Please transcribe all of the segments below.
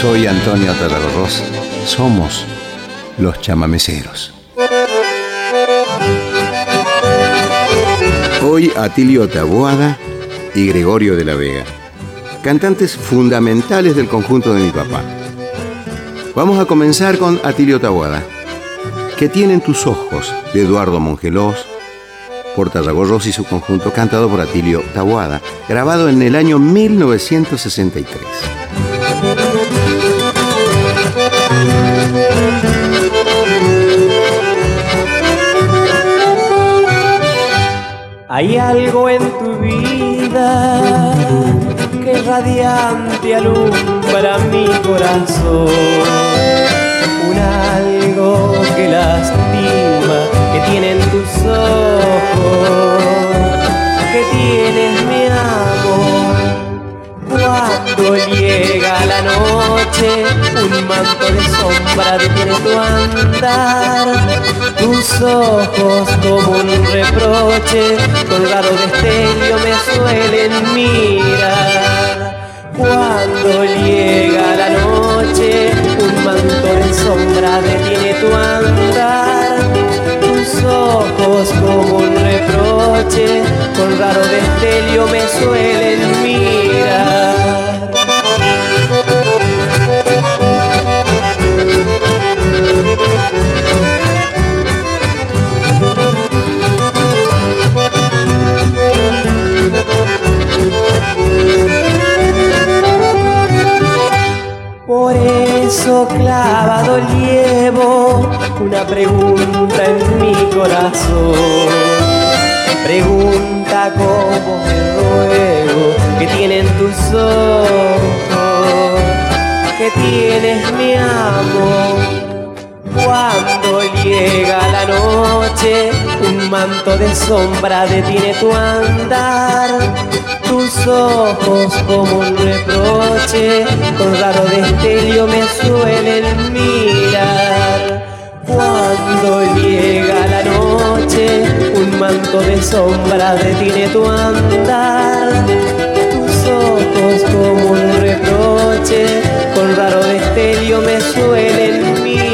Soy Antonio Tarragorros. Somos los chamameceros. Hoy Atilio Taboada y Gregorio de la Vega, cantantes fundamentales del conjunto de mi papá. Vamos a comenzar con Atilio Taboada. Que tienen tus ojos de Eduardo Mongelós, por Tarragorros y su conjunto, cantado por Atilio Taboada, grabado en el año 1963. Hay algo en tu vida que radiante alumbra mi corazón. Un algo que lastima, que tienen tus ojos, que tienes mi amor cuando llega la noche, un manto de sombra detiene tu andar. Tus ojos como un reproche, colgado de estello me suelen mirar. Cuando llega la noche, un manto de sombra detiene tu andar. Tus ojos como un reproche, con raro destello me suelen mirar. Clavado llevo una pregunta en mi corazón. Pregunta como me ruego que tienen tus ojos, que tienes mi amor. Cuando llega la noche, un manto de sombra detiene tu andar. Tus ojos como un reproche, con raro destello me suelen mirar. Cuando llega la noche, un manto de sombra detiene tu andar. Tus ojos como un reproche, con raro destello me suelen mirar.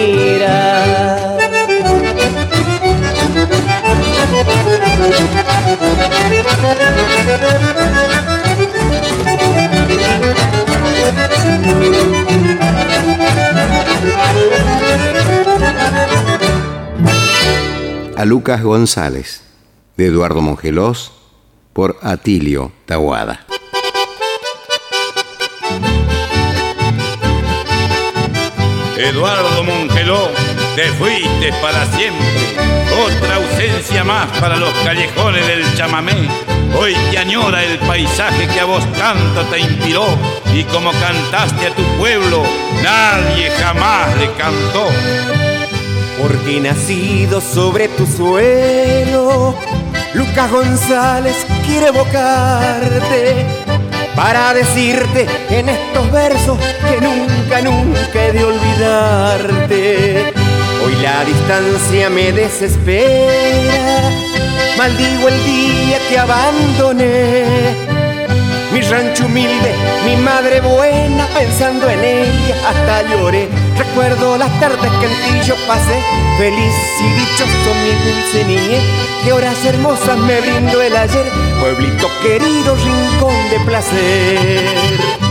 A Lucas González, de Eduardo Mongelós, por Atilio Tahuada. Eduardo Mongeló, te fuiste para siempre. Otra ausencia más para los callejones del chamamé. Hoy te añora el paisaje que a vos tanto te inspiró. Y como cantaste a tu pueblo, nadie jamás le cantó. Porque nacido sobre tu suelo, Lucas González quiere evocarte para decirte en estos versos que nunca, nunca he de olvidarte. La distancia me desespera, maldigo el día que abandoné. Mi rancho humilde, mi madre buena, pensando en ella hasta lloré. Recuerdo las tardes que en ti yo pasé, feliz y dichoso mi dulce niñez. Que horas hermosas me brindó el ayer, pueblito querido, rincón de placer.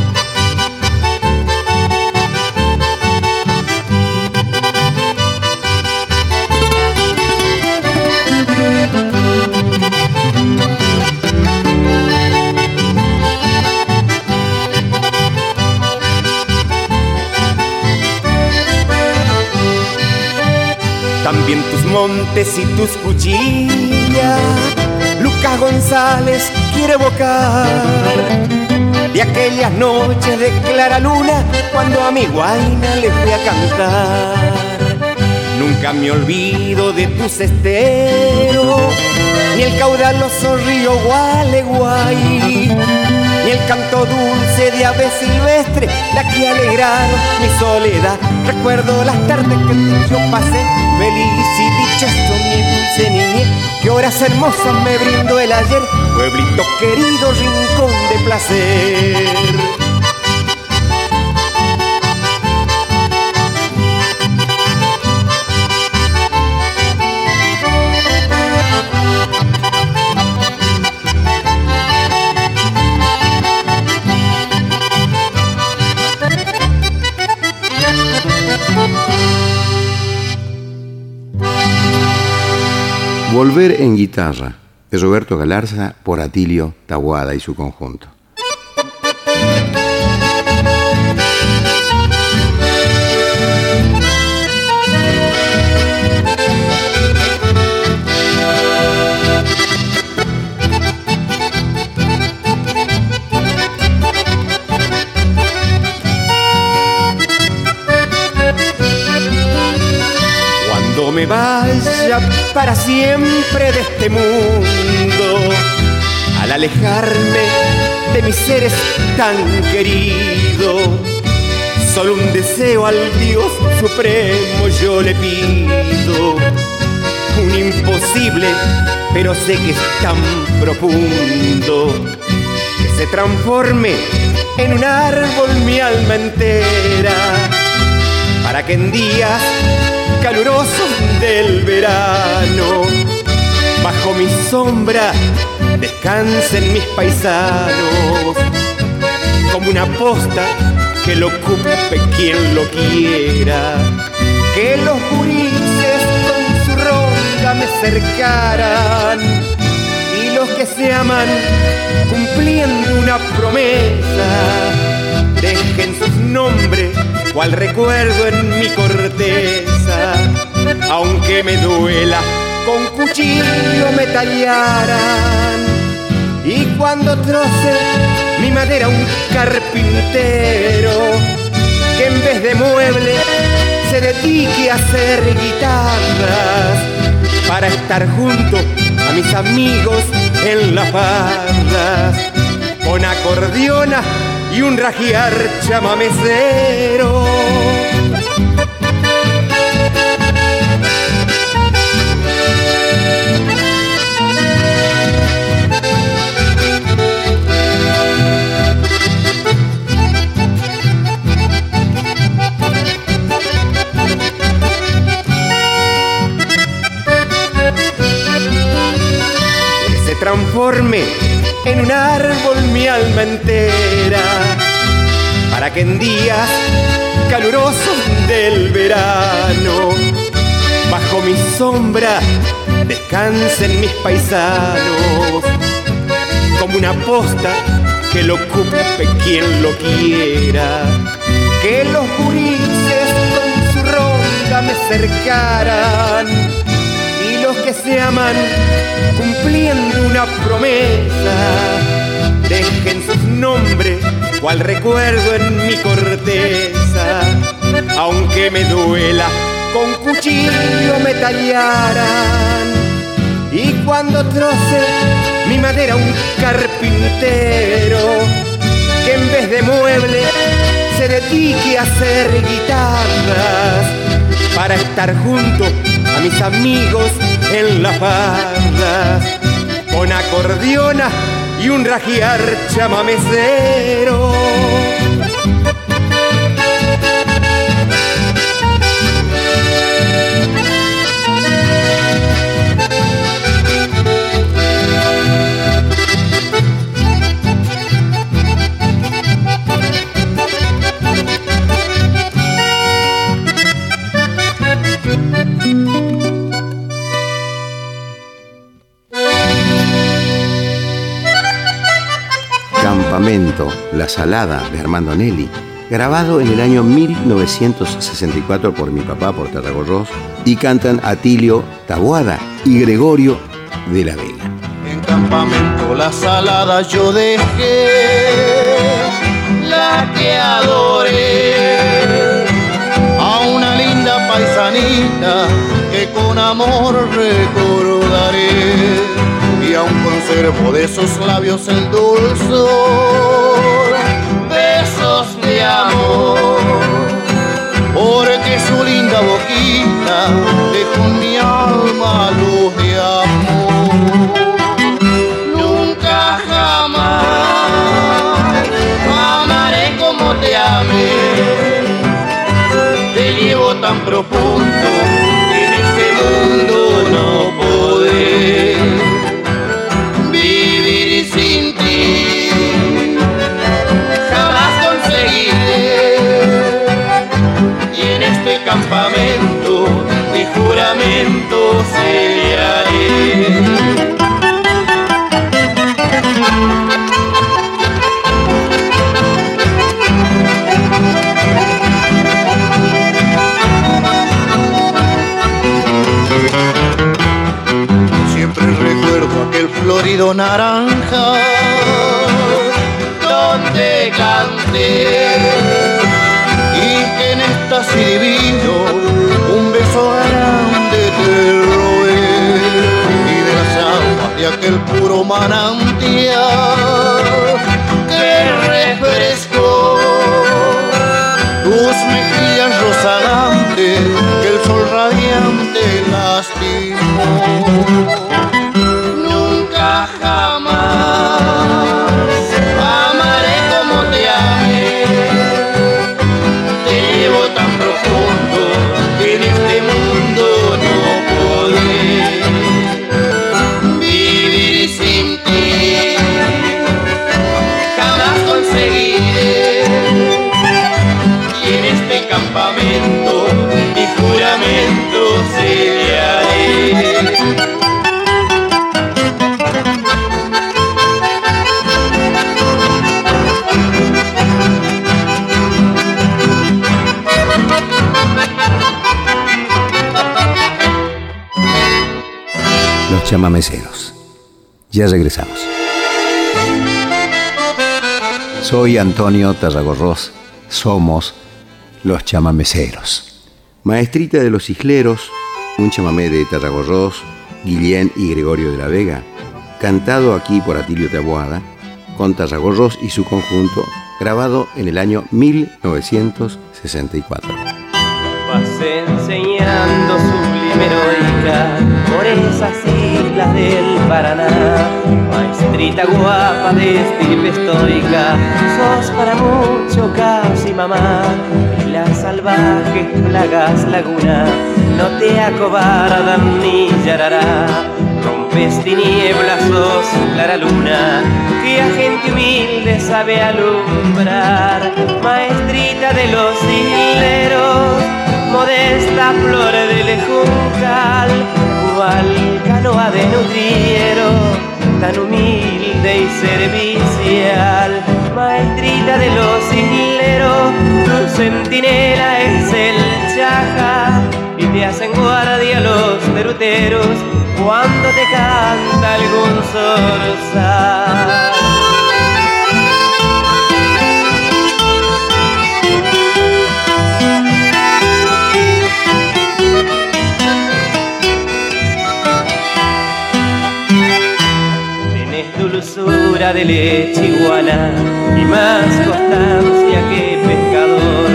Montes y tus cuchillas. Lucas González quiere evocar de aquellas noches de clara luna cuando a mi guaina le fui a cantar. Nunca me olvido de tus esteros, ni el caudaloso río Gualeguay, ni el canto dulce de ave silvestre, la que alegraron mi soledad. Recuerdo las tardes que yo pasé, feliz y dichoso mi dulce niñez, que horas hermosas me brindó el ayer, pueblito querido, rincón de placer. Volver en guitarra de Roberto Galarza por Atilio Tabuada y su conjunto. me vaya para siempre de este mundo, al alejarme de mis seres tan queridos. Solo un deseo al Dios Supremo yo le pido, un imposible, pero sé que es tan profundo, que se transforme en un árbol mi alma entera, para que en días calurosos del verano. Bajo mi sombra descansen mis paisanos, como una posta que lo ocupe quien lo quiera. Que los gurises con su ronda me cercaran y los que se aman cumpliendo una promesa dejen sus nombres cual recuerdo en mi corteza, aunque me duela, con cuchillo me tallaran. Y cuando troce mi madera un carpintero, que en vez de mueble se dedique a hacer guitarras, para estar junto a mis amigos en las barras, con acordeona y un rajiar chamamecero. Que se transforme en un árbol mi alma entera, para que en días calurosos del verano, bajo mi sombra, descansen mis paisanos, como una posta que lo ocupe quien lo quiera, que los gurises con su ronda me cercaran que se aman cumpliendo una promesa. Dejen sus nombres cual recuerdo en mi corteza, aunque me duela, con cuchillo me tallaran. Y cuando troce mi madera un carpintero, que en vez de mueble se dedique a hacer guitarras para estar junto a mis amigos en la farda, con acordeona y un rajiar chamamecero. La Salada de Armando Nelly, grabado en el año 1964 por mi papá, por Tarragorros, y cantan Atilio Tabuada y Gregorio de la Vega. En campamento La Salada yo dejé la que adoré a una linda paisanita que con amor recordaré aún conservo de sus labios el dulzor, besos de amor, porque su linda boquita dejó en mi alma luz de amor. Nunca jamás amaré como te amé, te llevo tan profundo río Ya regresamos. Soy Antonio Tarragorros. Somos los chamameceros. Maestrita de los Isleros, un chamamé de Tarragorros, Guillén y Gregorio de la Vega, cantado aquí por Atilio Taboada, con Tarragorros y su conjunto, grabado en el año 1964. Vas enseñando por esas islas del Paraná. Maestrita guapa de estirpe estoica, sos para mucho casi mamá. Y las salvajes plagas laguna no te acobardan ni llorará. Rompes tinieblas, sos clara luna, que a gente humilde sabe alumbrar. Maestrita de los hileros, modesta flor del juncal cual canoa de nutriero, tan humilde y servicial, maestrita de los isleros, tu centinela es el chaja, y te hacen guardia los peruteros cuando te canta algún zorzal. De leche iguana y más constancia que pescador.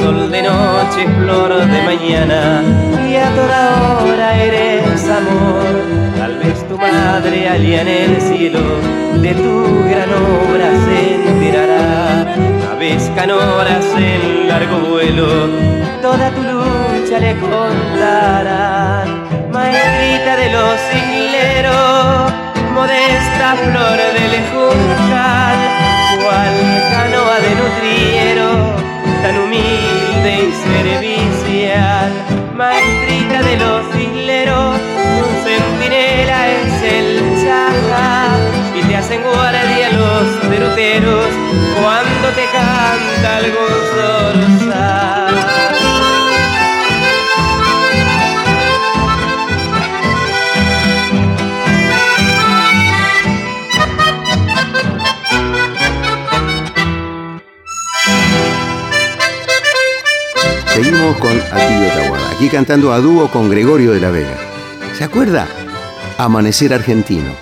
Sol de noche, flor de mañana y a toda hora eres amor. Tal vez tu madre allá en el cielo de tu gran obra se enterará. Aves canoras en largo vuelo, toda tu lucha le contarán. Maestrita de los hileros modesta flor del juncal, cantando a dúo con Gregorio de la Vega. ¿Se acuerda? Amanecer Argentino.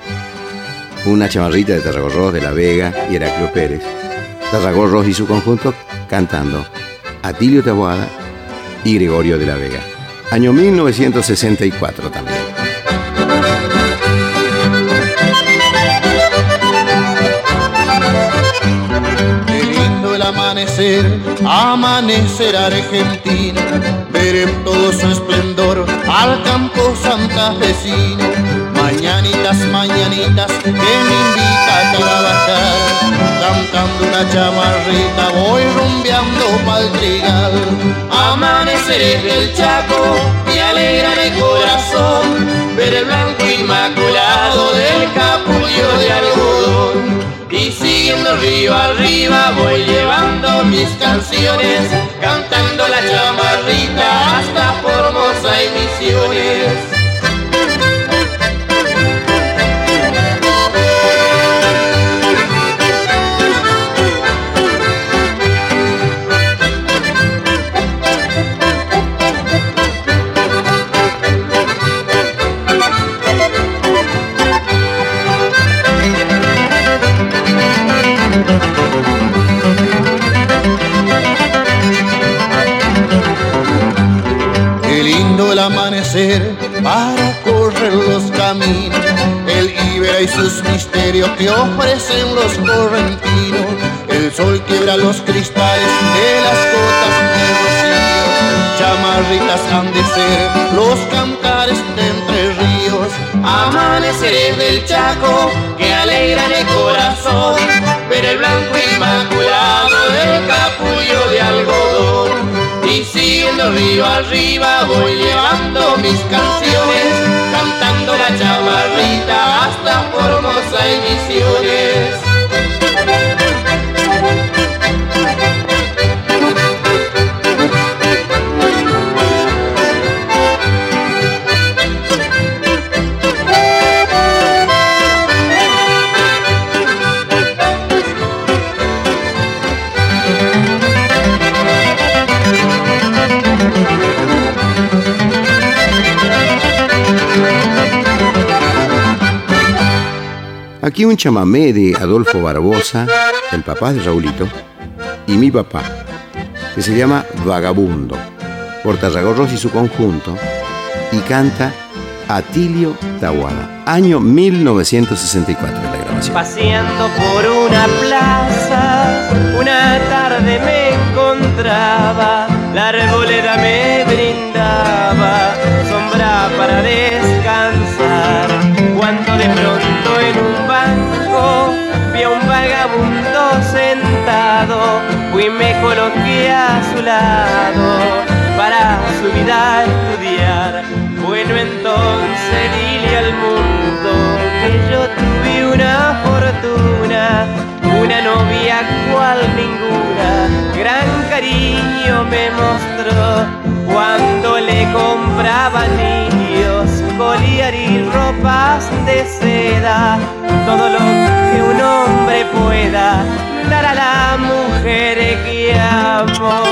Una chamarrita de Tarragorros de la Vega y Heraclio Pérez. Tarragorros y su conjunto cantando Atilio Taboada y Gregorio de la Vega. Año 1964 también. Amanecer, amanecer argentino, ver en todo su esplendor al campo santafesino. Mañanitas, mañanitas que me invita a trabajar, cantando una chamarrita voy rumbeando pa'l trigal. Amanecer del Chaco me alegra mi corazón, ver el blanco inmaculado del capullo de algodón siguiendo río arriba voy llevando mis canciones, cantando la chamarrita hasta Formosa y Misiones. Ofrecen los correntinos. El sol quiebra los cristales de las cotas de rocío. Chamarritas han de ser los cantares de entre ríos. Amaneceres del Chaco que alegran el corazón. Ver el blanco inmaculado del capullo de algodón y siguiendo río arriba voy llevando mis canciones, cantando la chamarrita Formosa y Misiones. Aquí un chamamé de Adolfo Barbosa, el papá de Raulito, y mi papá, que se llama Vagabundo, por Tarragorros y su conjunto, y canta Atilio Tawada, año 1964 de la grabación. Paseando por una plaza, una tarde me encontraba, la arboleda me brindaba sombra para descansar, cuando de pronto en un banco fui me coloqué a su lado para su vida estudiar. Bueno, entonces dile al mundo que yo tuve una fortuna, una novia cual ninguna, gran cariño me mostró cuando le compraba niños, y ropas de seda, todo lo que un hombre pueda dar a la mujer que amo.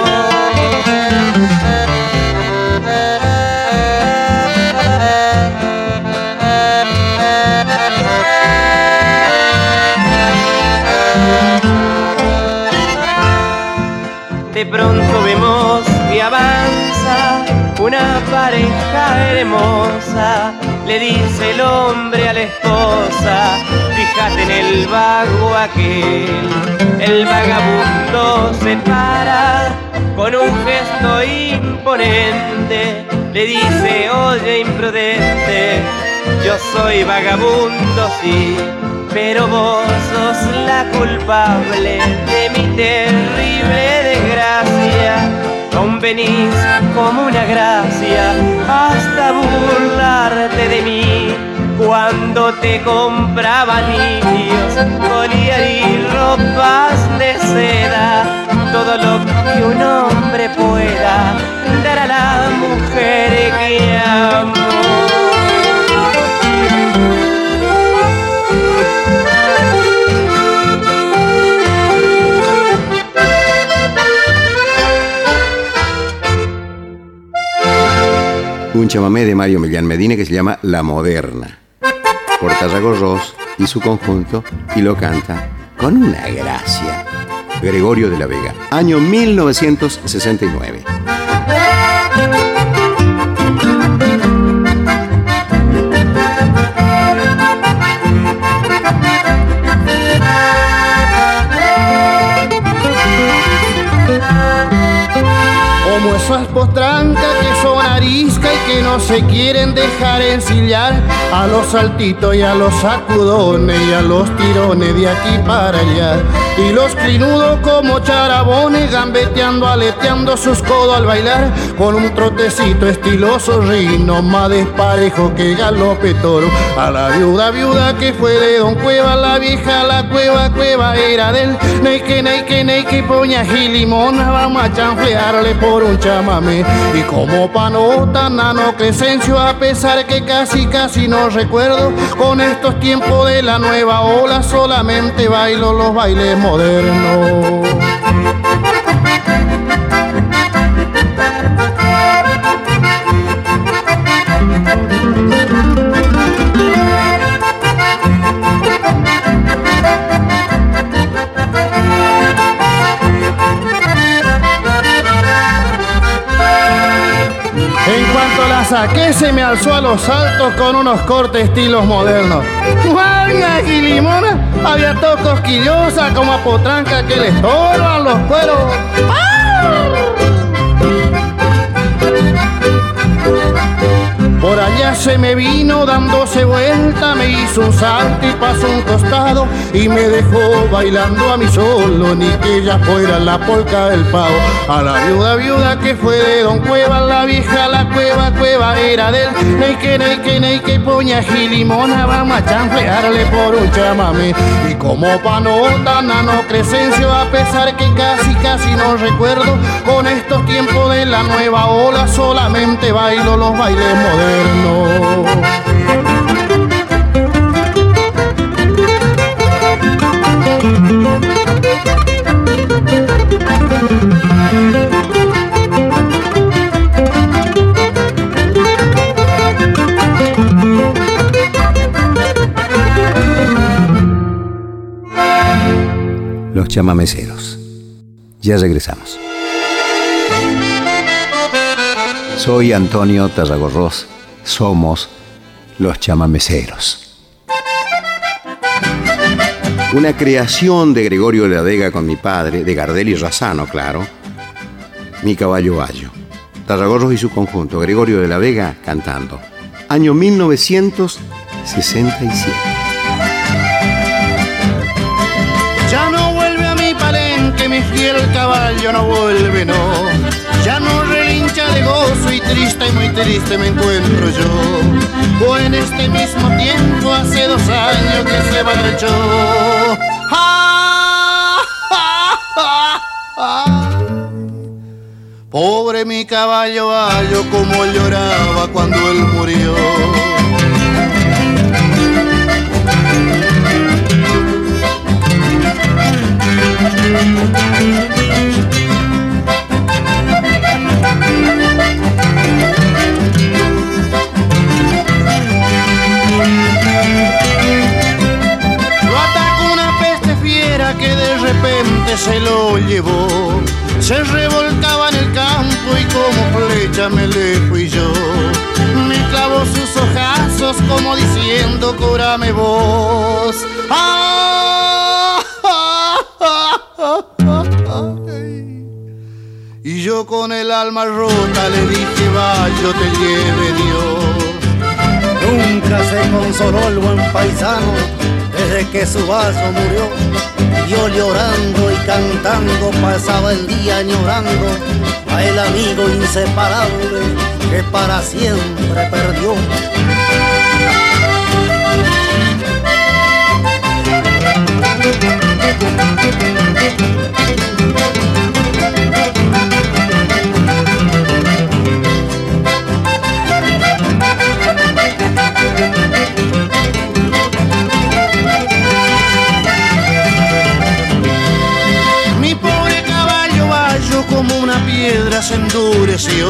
De pronto vemos que avanza una pareja hermosa. Le dice el hombre a la esposa, fíjate en el vago aquel. El vagabundo se para con un gesto imponente. Le dice, oye imprudente, yo soy vagabundo, sí, pero vos sos la culpable de mi terrible desgracia. Venís como una gracia hasta burlarte de mí. Cuando te compraba niños, collar y ropas chamamé de Mario Millán Medina que se llama La Moderna, por Tarragorros y su conjunto, y lo canta con una gracia. Gregorio de la Vega, año 1969. No se quieren dejar ensillar a los saltitos y a los sacudones y a los tirones de aquí para allá. Y los crinudos como charabones gambeteando, aleteando sus codos al bailar con un trotecito estiloso rino más desparejo que galope toro. A la viuda, viuda que fue de Don Cueva, la vieja, la cueva, cueva era del Neike, neike, neike, poña gilimona, vamos a chanflearle por un chamamé. Y como panota, nano Crescencio, a pesar que casi, casi no recuerdo, con estos tiempos de la nueva ola solamente bailo los bailes modernos. Thank you. Que se me alzó a los saltos con unos cortes estilos modernos. Juana y limona, había tocos quillosa como a potranca que les estorban los cueros. Por allá se me vino dándose vuelta, me hizo un salto y pasó un costado y me dejó bailando a mí solo, ni que ella fuera la polca del pavo. A la viuda viuda que fue de Don Cueva, la vieja la cueva, cueva era de él. Que ney que ney que poña gilimona, vamos a chanflearle por un chamame. Y como panota, nano Crescencio, a pesar que casi casi no recuerdo, con estos tiempos de la nueva ola solamente bailo los bailes modernos. Los chamameceros. Ya regresamos. Soy Antonio Tarragorros somos los chamameceros. Una creación de Gregorio de la Vega con mi padre, de Gardel y Razano, claro. Mi caballo Bayo. Tarragorros y su conjunto, Gregorio de la Vega cantando. Año 1967. Ya no vuelve a mi palenque, mi fiel caballo no vuelve, no. Y triste y muy triste me encuentro yo. O en este mismo tiempo hace dos años que se marchó. ¡Ah, Pobre mi caballo bayo como lloraba cuando él murió. Se lo llevó. Se revolcaba en el campo y como flecha me le fui yo. Me clavó sus ojazos como diciendo, cúrame vos. y yo con el alma rota le dije, va, yo te lleve Dios. Nunca se consoló el buen paisano desde que su vaso murió yo llorando y cantando pasaba el día añorando a el amigo inseparable que para siempre perdió. Se endureció.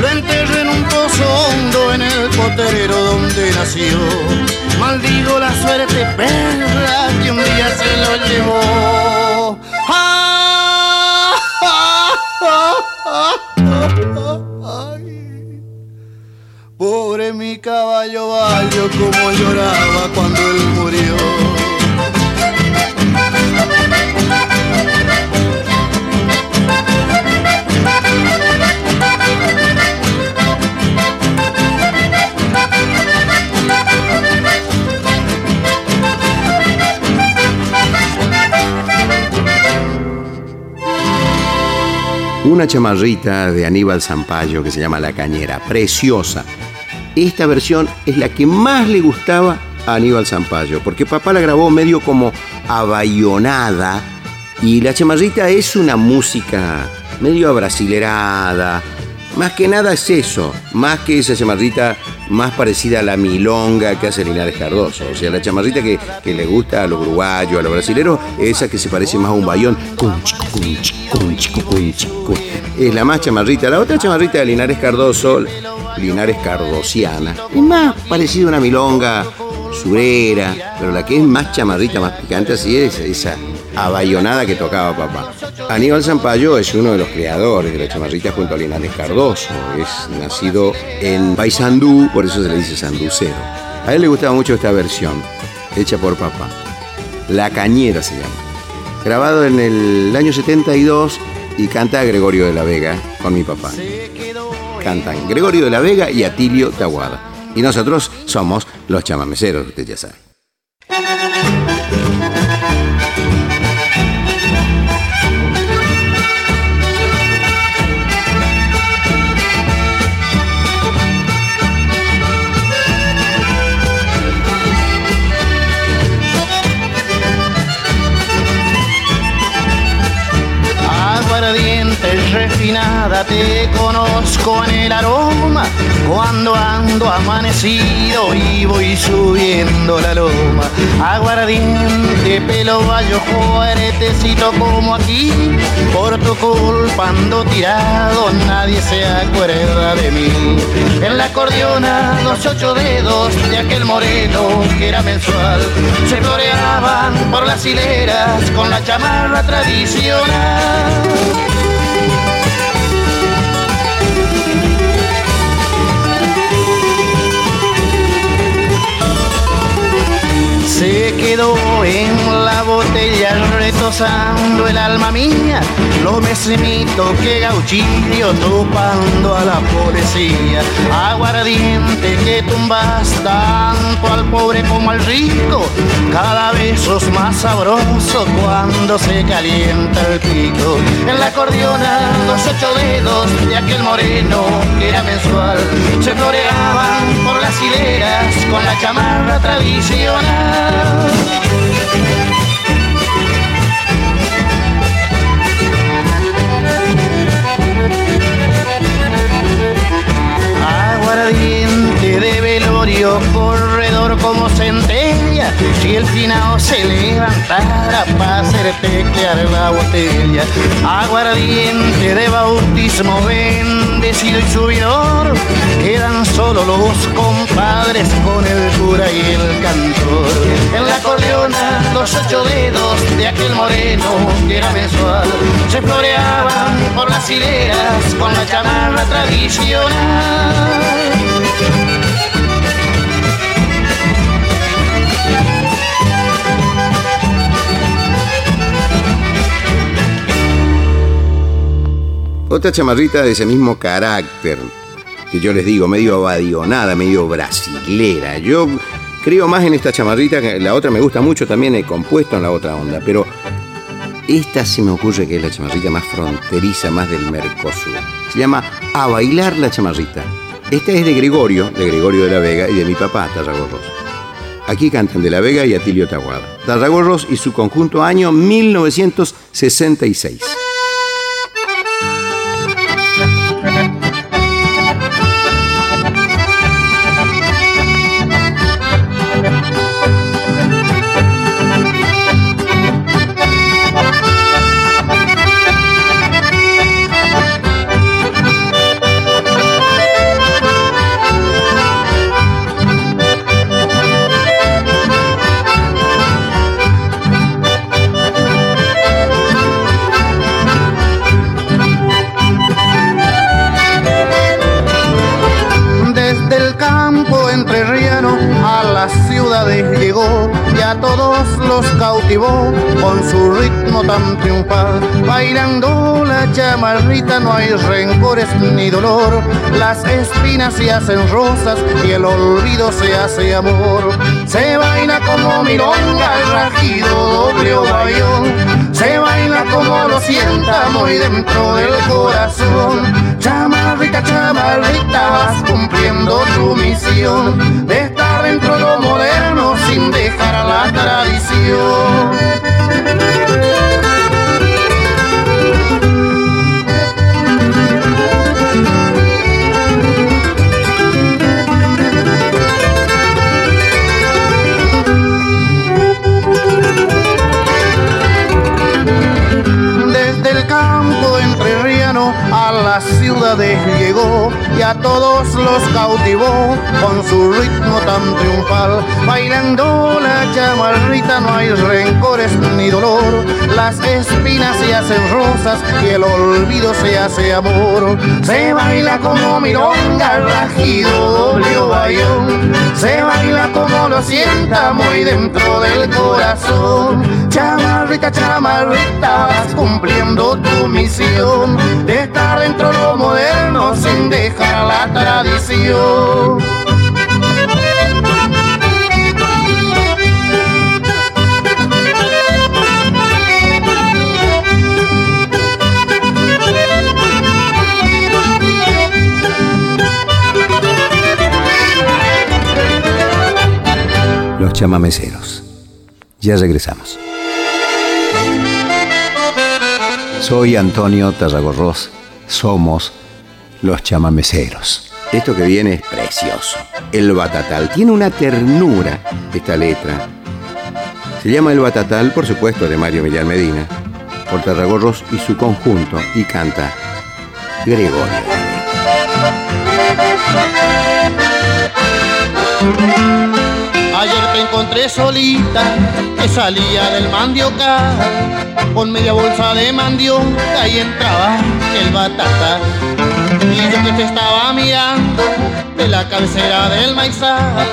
Lo enterré en un pozo hondo en el potrero donde nació. Maldigo la suerte perra que un día se lo llevó. Pobre mi caballo bayo como lloraba cuando él una chamarrita de Aníbal Zampayo que se llama La Cañera, preciosa. Esta versión es la que más le gustaba a Aníbal Zampayo, porque papá la grabó medio como abayonada y la chamarrita es una música medio abrasilerada, más que nada es eso, más que esa chamarrita más parecida a la milonga que hace Linares Cardoso. O sea, la chamarrita que, le gusta a los uruguayos, a los brasileros, esa que se parece más a un bayón. Es la más chamarrita. La otra chamarrita de Linares Cardoso, Linares Cardosiana, es más parecida a una milonga surera, pero la que es más chamarrita, más picante, así es esa abayonada que tocaba papá. Aníbal Zampayo es uno de los creadores de la chamarrita junto a Linares Cardoso. Es nacido en Paysandú, por eso se le dice sanducero. A él le gustaba mucho esta versión, hecha por papá. La Cañera se llama. Grabado en el año 72 y canta Gregorio de la Vega con mi papá. Cantan Gregorio de la Vega y Atilio Taguada. Y nosotros somos los chamameceros, usted ya sabe. Refinada te conozco en el aroma. Cuando ando amanecido y voy subiendo la loma. Aguardiente pelo gallo fuertecito como aquí. Por tu culpa ando tirado nadie se acuerda de mí. En la acordeona los ocho dedos de aquel moreno que era mensual. Se floreaban por las hileras con la chamarra tradicional se quedó en la botella retosando el alma mía, lo mesmito que gauchillo topando a la policía, aguardiente que tumbas tanto al pobre como al rico, cada vez sos más sabroso cuando se calienta el pico, en la acordeona los ocho dedos de aquel moreno que era mensual, se floreaban por las hileras con la chamarra tradicional. Velorio, corredor como centella, si el finao se levantara para hacer teclear la botella. Aguardiente de bautismo, bendecido y subidor, quedan solo los compadres con el cura y el cantor. En la acordeona los ocho dedos de aquel moreno que era mensual se floreaban por las hileras con la chamarra tradicional. Otra chamarrita de ese mismo carácter, que yo les digo, medio abadionada, medio brasilera. Yo creo más en esta chamarrita, que la otra me gusta mucho, también he compuesto en la otra onda, pero esta se me ocurre que es la chamarrita más fronteriza, más del Mercosur. Se llama A Bailar la Chamarrita. Esta es de Gregorio, de Gregorio de la Vega y de mi papá, Tarragorros. Aquí cantan de la Vega y Atilio Taguada. Tarragorros y su conjunto año 1966. Con su ritmo tan triunfal. Bailando la chamarrita no hay rencores ni dolor. Las espinas se hacen rosas y el olvido se hace amor. Se baila como milonga el rajido doble o bayón. Se baila como lo sienta muy dentro del corazón. Chamarrita, chamarrita, vas cumpliendo tu misión dentro lo moderno sin dejar a la tradición. Desde el campo entrerriano a la ciudades llegó y a todos los cautivó con su ritmo tan triunfal. Bailando la chamarrita no hay rencores ni dolor, las espinas se hacen rosas y el olvido se hace amor. Se baila como milonga, rajido, doble o bayón, se baila como lo sienta muy dentro del corazón. Chamarrita, chamarrita, vas cumpliendo tu misión de dentro de lo moderno sin dejar la tradición. Los chamameceros. Ya regresamos. Soy Antonio Tarragorros. Somos los chamameceros. Esto que viene es precioso. El batatal. Tiene una ternura esta letra. Se llama El batatal, por supuesto, de Mario Millán Medina, por Tarragorros y su conjunto, y canta Gregorio. Ayer te encontré solita, que salía del mandioca, con media bolsa de mandioca y entraba el batata. Y yo que te estaba mirando de la cabecera del maizal,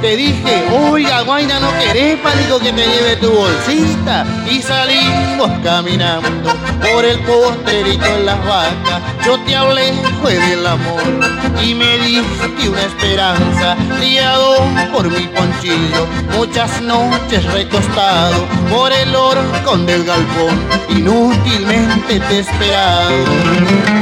te dije, oiga, guaina, no querés, pánico que te lleve tu bolsita. Y salimos caminando por el postrerito en las vacas. Yo te hablé, fue del amor, y me diste una esperanza, criado por mi ponchillo. Muchas noches recostado por el horcón del galpón, inútilmente te he esperado.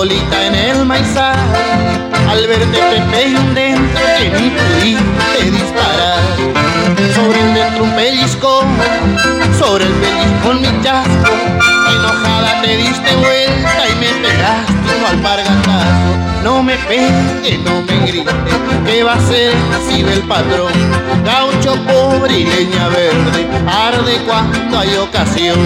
Solita en el maizal. Al verte te pegué un dentro que ni pudiste disparar. Sobre el dentro un pellizco, sobre el pellizco mi chasco. Enojada te diste vuelta y me pegaste un alpargatazo. No me pegue, no me grite, que va a ser así del patrón. Gaucho pobre y leña verde, arde cuando hay ocasión.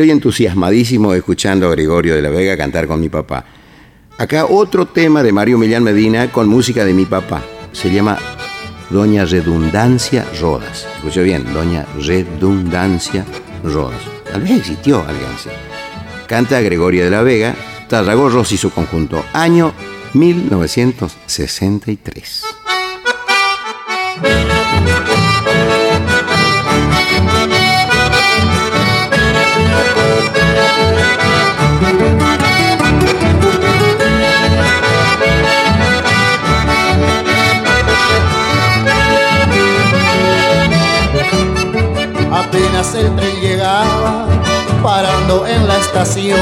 Estoy entusiasmadísimo escuchando a Gregorio de la Vega cantar con mi papá. Acá otro tema de Mario Millán Medina con música de mi papá. Se llama Doña Redundancia Rodas. Escucho bien, Doña Redundancia Rodas. Tal vez existió así. Canta Gregorio de la Vega, Tarragorros y su conjunto. Año 1963. Apenas el tren llegaba, parando en la estación,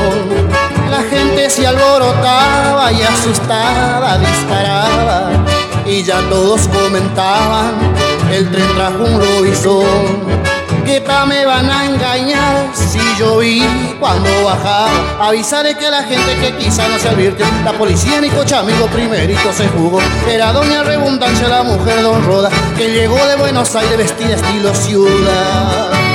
la gente se alborotaba y asustada disparaba, y ya todos comentaban, el tren trajo un lobizón. ¿Qué pa' me van a engañar si yo vi cuando bajaba? Avisaré que la gente que quizá no se advierte, la policía ni coche amigo primerito se jugó. Era doña Redundancia, la mujer don Roda, que llegó de Buenos Aires vestida estilo ciudad.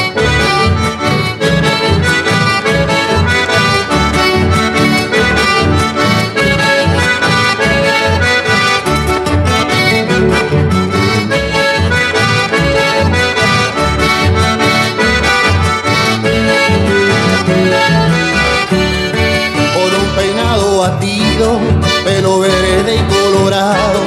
Pelo verde y colorado,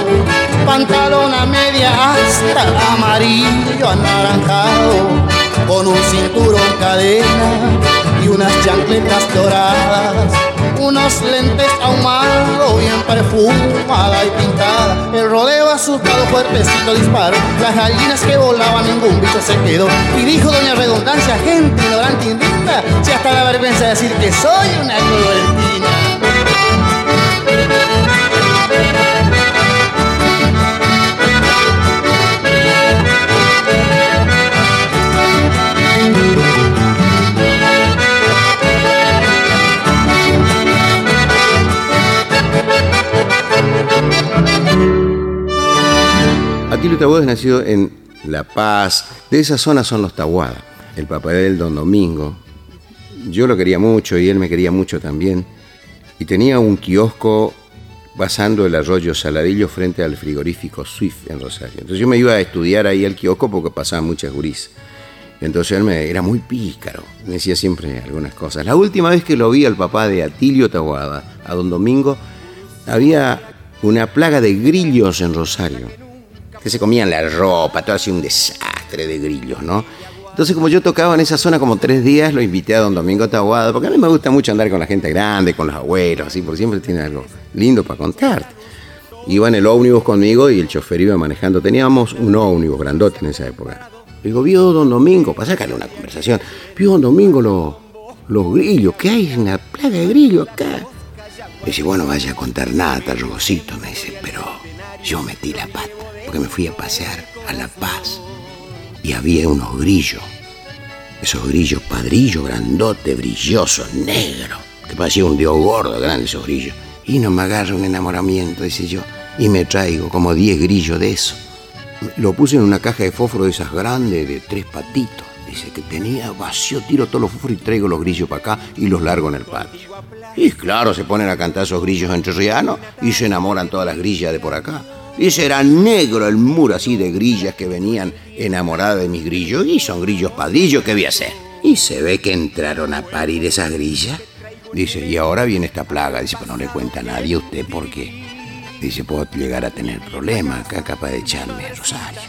pantalón a media hasta amarillo anaranjado, con un cinturón cadena y unas chancletas doradas, unos lentes ahumados, bien perfumada y pintada. El rodeo asustado, fuertecito disparo, las gallinas que volaban, ningún bicho se quedó. Y dijo doña Redundancia, gente ignorante indigna, si hasta la vergüenza de decir que soy una clorentina. Atilio Taboada es nacido en La Paz. De esa zona son los Taboada. El papá de él, don Domingo. Yo lo quería mucho y él me quería mucho también. Y tenía un kiosco pasando el arroyo Saladillo frente al frigorífico Swift en Rosario. Entonces yo me iba a estudiar ahí al kiosco porque pasaban muchas guris. Entonces él me, era muy pícaro, decía siempre algunas cosas. La última vez que lo vi al papá de Atilio Taboada, a don Domingo, había una plaga de grillos en Rosario, que se comían la ropa, todo así un desastre de grillos, ¿no? Entonces, como yo tocaba en esa zona como tres días, lo invité a don Domingo Taboada, porque a mí me gusta mucho andar con la gente grande, con los abuelos, así, porque siempre tiene algo lindo para contarte. Iba en el ómnibus conmigo y el chofer iba manejando. Teníamos un ómnibus grandote en esa época. Le digo, vio don Domingo, para sacarle una conversación, vio don Domingo los, los grillos, ¿qué hay? Una plaga de grillos acá. Me dice, bueno, vaya a contar nada, tal rogocito, me dice, pero yo metí la pata, porque me fui a pasear a La Paz y había unos grillos. Esos grillos padrillos, grandotes, brillosos, negros, que parecía un dios gordo, grande esos grillos. Y no me agarra un enamoramiento, dice yo, y me traigo como 10 grillos de eso. Lo puse en una caja de fósforo de esas grandes, de tres patitos. Dice que tenía vacío, tiro todos los fósforos y traigo los grillos para acá y los largo en el patio. Y claro, se ponen a cantar esos grillos entrerrianos y se enamoran todas las grillas de por acá. Dice, era negro el muro así de grillas que venían enamoradas de mis grillos y son grillos padrillos, ¿qué voy a hacer? Y se ve que entraron a parir esas grillas. Dice, y ahora viene esta plaga. Dice, pues no le cuenta a nadie a usted porque, dice, puedo llegar a tener problemas acá capaz de echarme Rosario.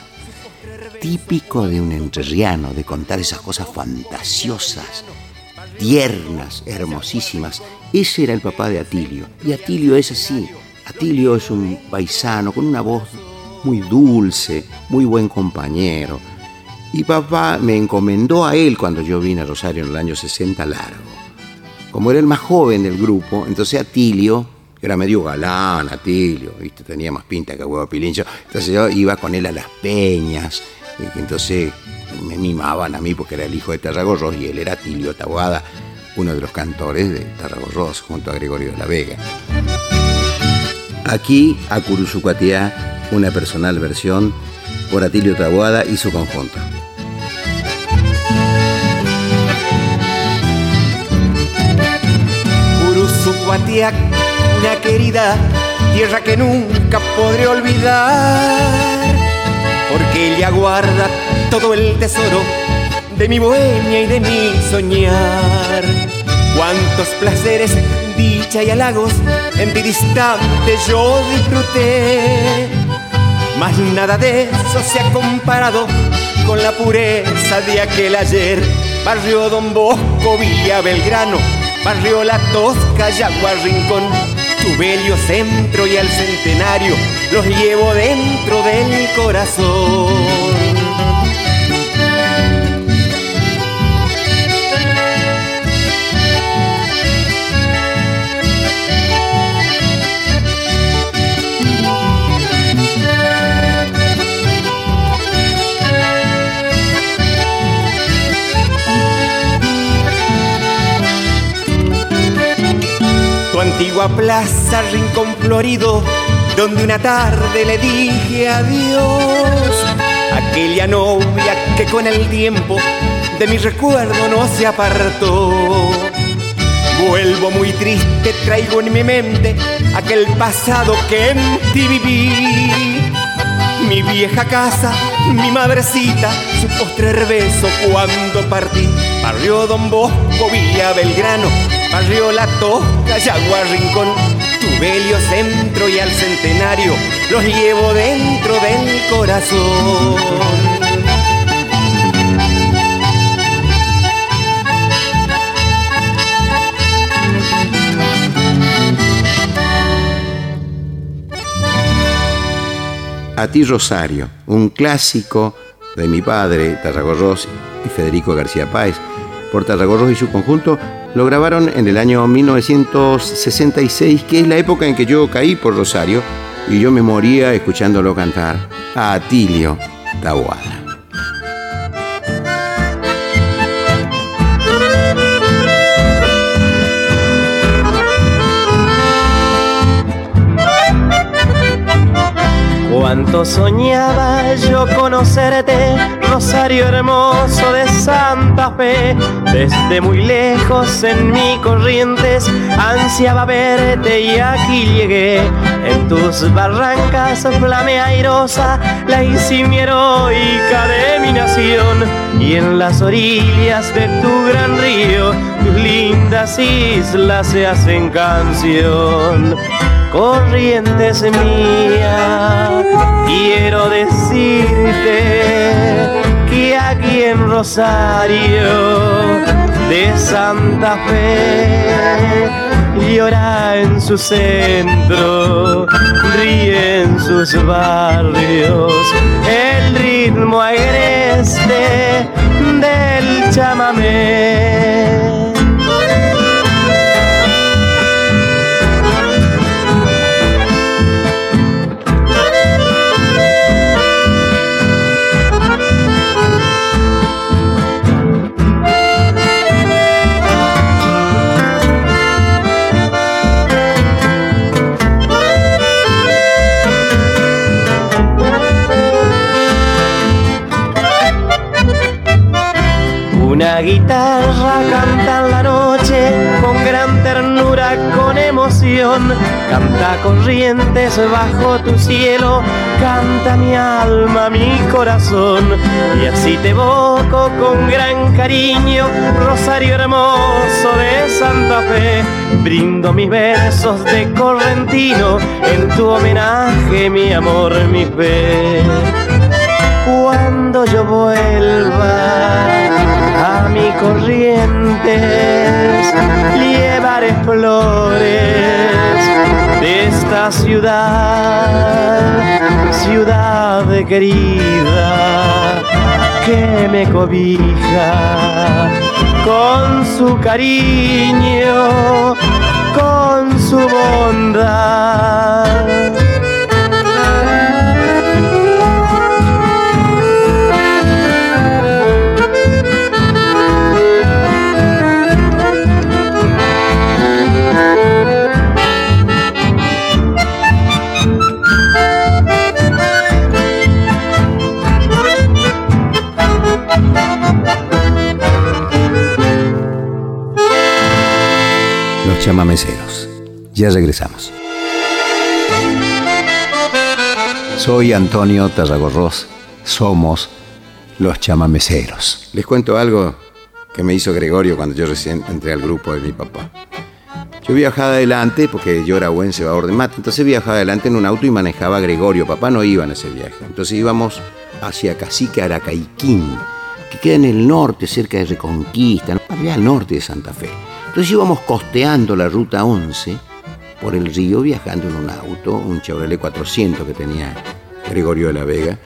Típico de un entrerriano de contar esas cosas fantasiosas, tiernas, hermosísimas. Ese era el papá de Atilio. Y Atilio es así. Atilio es un paisano con una voz muy dulce, muy buen compañero. Y papá me encomendó a él cuando yo vine a Rosario en el año 60 largo. Como era el más joven del grupo, entonces Atilio, era medio galán, Atilio, tenía más pinta que huevo pilincho. Entonces yo iba con él a las peñas, entonces me mimaban a mí porque era el hijo de Tarragorros y él era Atilio Taboada, uno de los cantores de Tarragorros junto a Gregorio de la Vega. Aquí, a Curuzucuatiá, una personal versión por Atilio Taboada y su conjunto. Uruzucuatiac, una querida tierra que nunca podré olvidar, porque ella guarda todo el tesoro de mi bohemia y de mi soñar. Cuántos placeres, dicha y halagos en ti distante yo disfruté. Mas nada de eso se ha comparado con la pureza de aquel ayer. Barrio Don Bosco, Villa Belgrano, Barrio La Tosca, Yagua Rincón, tu bello centro y al centenario los llevo dentro del corazón. Plaza, rincón florido, donde una tarde le dije adiós. Aquella novia que con el tiempo de mi recuerdo no se apartó. Vuelvo muy triste, traigo en mi mente aquel pasado que en ti viví. Mi vieja casa, mi madrecita, su postrer beso cuando partí. Barrio Don Bosco, Villa Belgrano, Barrio La Tosca, Yagua Rincón, Tu belio centro y al centenario los llevo dentro del corazón. A ti Rosario, un clásico de mi padre, Tarragorros y Federico García Páez. Por Tarragorros y su conjunto lo grabaron en el año 1966, que es la época en que yo caí por Rosario y yo me moría escuchándolo cantar a Atilio Tahuada. Cuánto soñaba yo conocerte, Rosario hermoso de Santa Fe. Desde muy lejos en mi corrientes ansiaba verte y aquí llegué. En tus barrancas flame airosa, la insignia heroica de mi nación. Y en las orillas de tu gran río, tus lindas islas se hacen canción corrientes mía, quiero decirte que aquí en Rosario de Santa Fe llora en su centro, ríe en sus barrios, el ritmo agreste del chamamé. Guitarra canta en la noche con gran ternura, con emoción. Canta corrientes bajo tu cielo, canta mi alma, mi corazón. Y así te evoco con gran cariño, Rosario hermoso de Santa Fe. Brindo mis versos de correntino en tu homenaje, mi amor, mi fe. Cuando yo vuelva corrientes llevaré flores de esta ciudad, ciudad querida que me cobija con su cariño, con su bondad. Chamameceros. Ya regresamos. Soy Antonio Tarragorros. Somos los chamameceros. Les cuento algo que me hizo Gregorio cuando yo recién entré al grupo de mi papá. Yo viajaba adelante, porque yo era buen cebador de mate, entonces viajaba adelante en un auto y manejaba a Gregorio. Papá no iba en ese viaje. Entonces íbamos hacia Cacique Aracaiquín, que queda en el norte, cerca de Reconquista, allá al norte de Santa Fe. Entonces íbamos costeando la ruta 11 por el río viajando en un auto, un Chevrolet 400 que tenía Gregorio de la Vega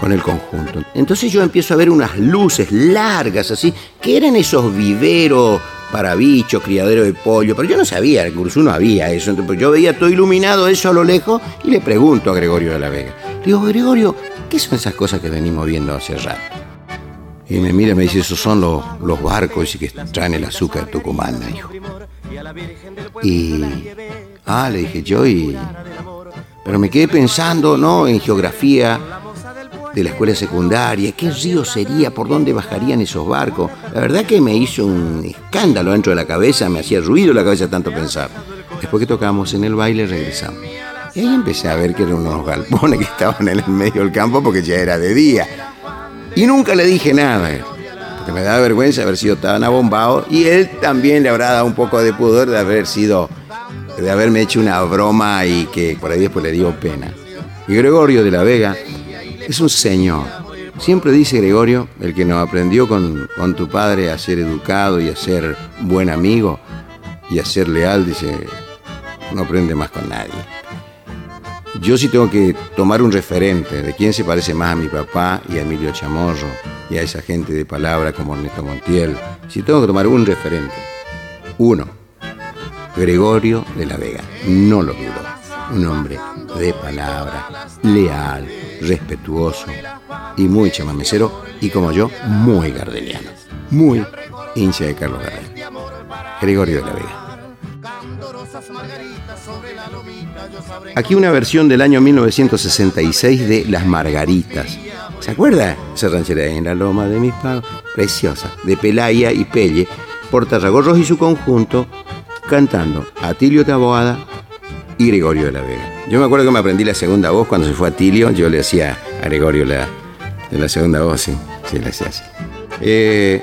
con el conjunto. Entonces yo empiezo a ver unas luces largas así, que eran esos viveros para bichos, criadero de pollo, pero yo no sabía, en Cursú no había eso, entonces yo veía todo iluminado eso a lo lejos y le pregunto a Gregorio de la Vega. Digo, Gregorio, ¿qué son esas cosas que venimos viendo hace rato? Y me mira me dice, esos son los, los barcos y que traen el azúcar de Tucumán, dijo. Y, ah, le dije yo, y, pero me quedé pensando, ¿no? En geografía de la escuela secundaria, qué río sería, por dónde bajarían esos barcos. La verdad que me hizo un escándalo dentro de la cabeza, me hacía ruido la cabeza tanto pensar. Después que tocamos en el baile, regresamos. Y ahí empecé a ver que eran unos galpones que estaban en el medio del campo porque ya era de día. Y nunca le dije nada, porque me da vergüenza haber sido tan abombado y él también le habrá dado un poco de pudor de haber sido de haberme hecho una broma y que por ahí después le dio pena. Y Gregorio de la Vega es un señor. Siempre dice Gregorio, el que nos aprendió con, con tu padre a ser educado y a ser buen amigo y a ser leal, dice, no aprende más con nadie. Yo sí tengo que tomar un referente de quién se parece más a mi papá y a Emilio Chamorro y a esa gente de palabra como Ernesto Montiel. Si tengo que tomar un referente, uno, Gregorio de la Vega, no lo dudo. Un hombre de palabra, leal, respetuoso y muy chamamecero y como yo, muy gardeniano. Muy hincha de Carlos Gardel. Gregorio de la Vega. Aquí una versión del año 1966 de Las Margaritas. ¿Se acuerda? Esa ranchera en la loma de mis pagos. Preciosa. De Pelaya y Pelle. Por Tarragorros y su conjunto. Cantando Atilio Taboada y Gregorio de la Vega. Yo me acuerdo que me aprendí la segunda voz cuando se fue Atilio. Yo le hacía a Gregorio la, la segunda voz. Sí, sí, le hacía así. Eh,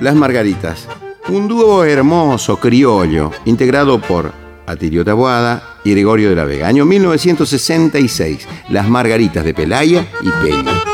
Las Margaritas. Un dúo hermoso, criollo, integrado por Atilio Taboada y Gregorio de la Vega. Año 1966. Las Margaritas de Pelaya y Peña.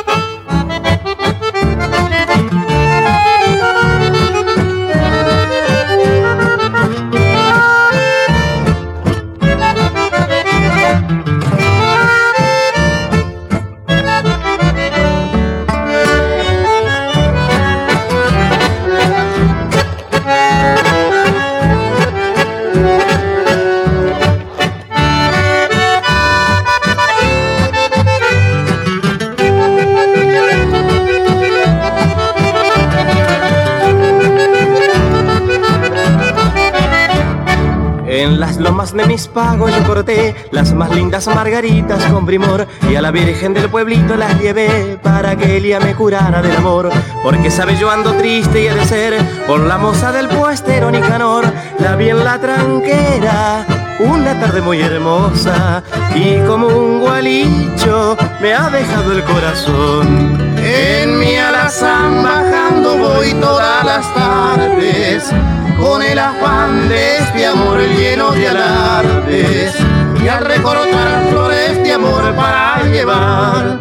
Pagos yo corté las más lindas margaritas con primor y a la Virgen del pueblito las llevé para que ella me curara del amor. Porque sabe yo ando triste y he de ser por la moza del puestero Nicanor, la vi en la tranquera una tarde muy hermosa. Y como un gualicho me ha dejado el corazón. En mi alazán bajando voy todas las tardes con el afán de este amor lleno de alardes. Y al recortar flores de amor para llevar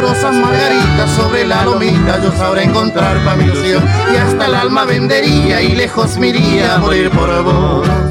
rosas margaritas sobre la lomita yo sabré encontrar para mi ilusión. Y hasta el alma vendería y lejos me iría a morir por vos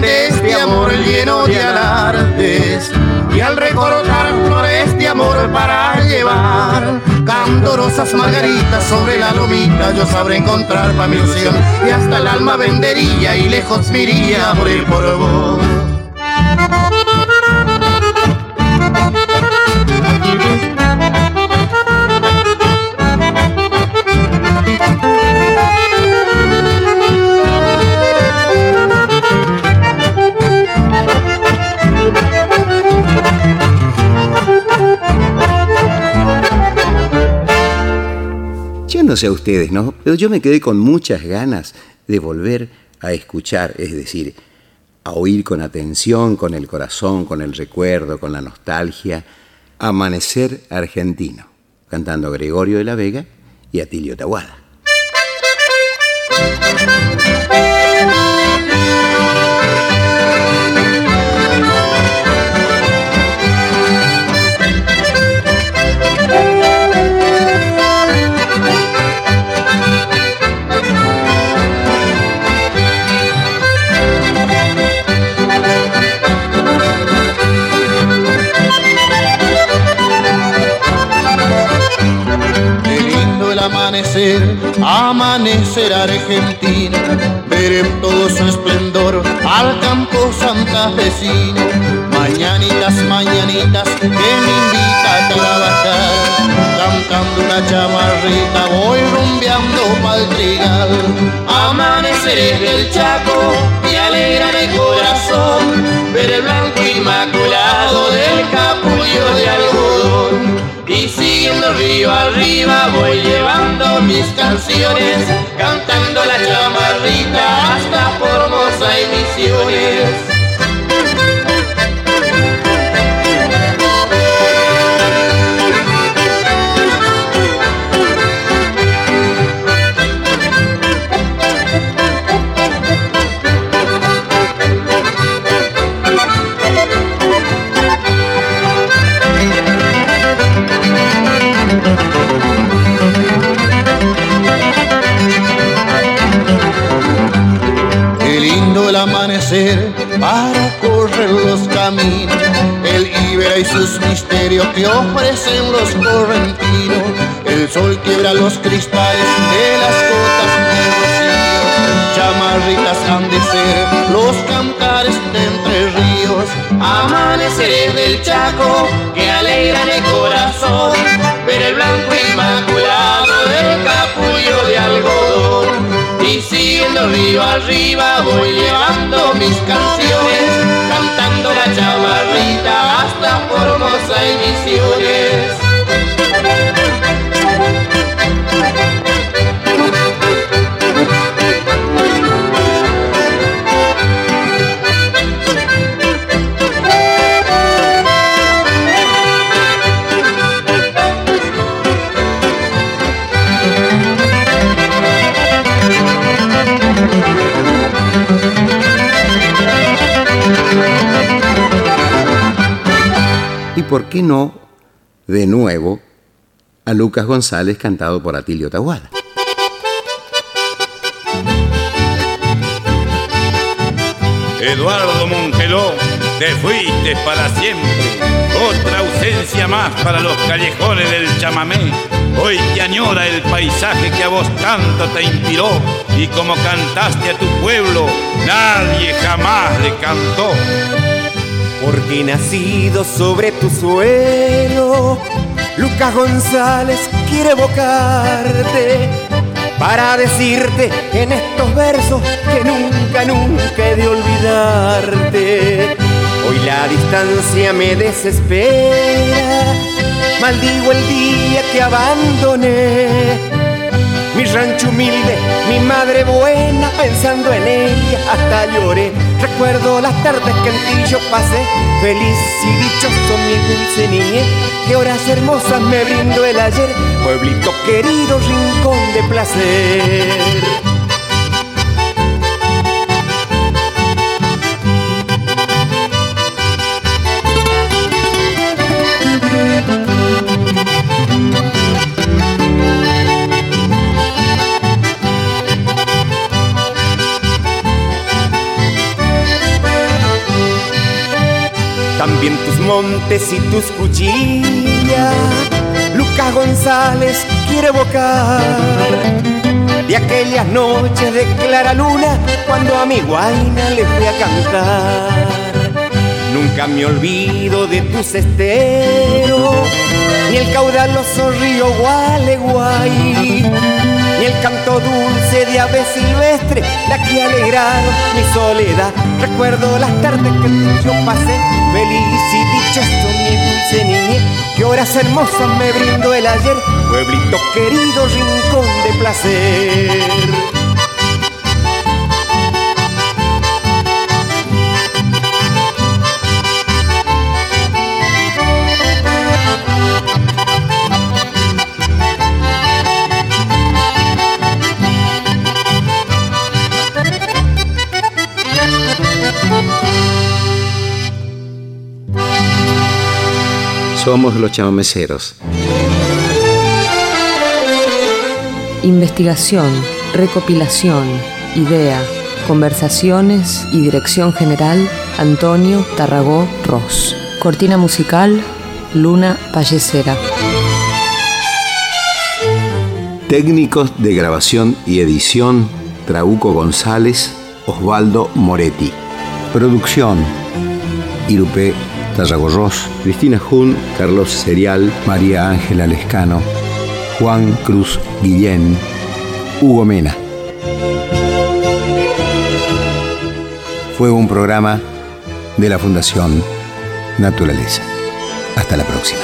de este amor lleno de alardes y al recortar flores de amor para llevar candorosas margaritas sobre la lomita yo sabré encontrar para mi ilusión y hasta el alma vendería y lejos me iría a morir por vos a ustedes, ¿no? Pero yo me quedé con muchas ganas de volver a escuchar, es decir, a oír con atención, con el corazón, con el recuerdo, con la nostalgia, Amanecer Argentino, cantando Gregorio de la Vega y Atilio Tahuada. Amanecer, argentino, ver en todo su esplendor al campo santafesino. Mañanitas, mañanitas que me invita a trabajar, cantando una chamarrita voy rumbeando pa'l trigal. Amanecer del Chaco, me alegra mi corazón, ver el blanco y inmaculado de algodón. Y siguiendo río arriba voy mis canciones, y sus misterios que ofrecen los correntinos. El sol quiebra los cristales de las gotas de rocío. Chamarritas han de ser los cantares de entre ríos. Amaneceres del Chaco que alegran el corazón. Ver el blanco inmaculado del capullo de algodón y siguiendo río arriba voy llevando mis canciones, hasta Formosa por qué no, de nuevo, a Lucas González cantado por Atilio Tahuada. Eduardo Mongeló, te fuiste para siempre. Otra ausencia más para los callejones del chamamé. Hoy te añora el paisaje que a vos tanto te inspiró. Y como cantaste a tu pueblo, nadie jamás le cantó porque nacido sobre tu suelo, Lucas González quiere evocarte para decirte en estos versos que nunca, nunca he de olvidarte. Hoy la distancia me desespera, maldigo el día que abandoné mi rancho humilde, mi madre buena, pensando en ella hasta lloré. Recuerdo las tardes que en ti yo pasé, feliz y dichoso mi dulce niñez. Qué horas hermosas me brindó el ayer, pueblito querido, rincón de placer. Montes y tus cuchillas. Lucas González quiere evocar de aquellas noches de clara luna cuando a mi guaina le fui a cantar. Nunca me olvido de tus esteros, ni el caudaloso río Gualeguay y el canto dulce de ave silvestre, la que alegraron mi soledad. Recuerdo las tardes que yo pasé, feliz y dichoso mi dulce niñez. Que horas hermosas me brindó el ayer, pueblito querido, rincón de placer. Somos los chamameceros. Investigación, recopilación, idea, conversaciones y dirección general Antonio Tarragó Ross. Cortina musical Luna Pallecera. Técnicos de grabación y edición Trauco González, Osvaldo Moretti. Producción Irupé Tarragorros, Cristina Jun, Carlos Serial, María Ángela Lescano, Juan Cruz Guillén, Hugo Mena. Fue un programa de la Fundación Naturaleza. Hasta la próxima.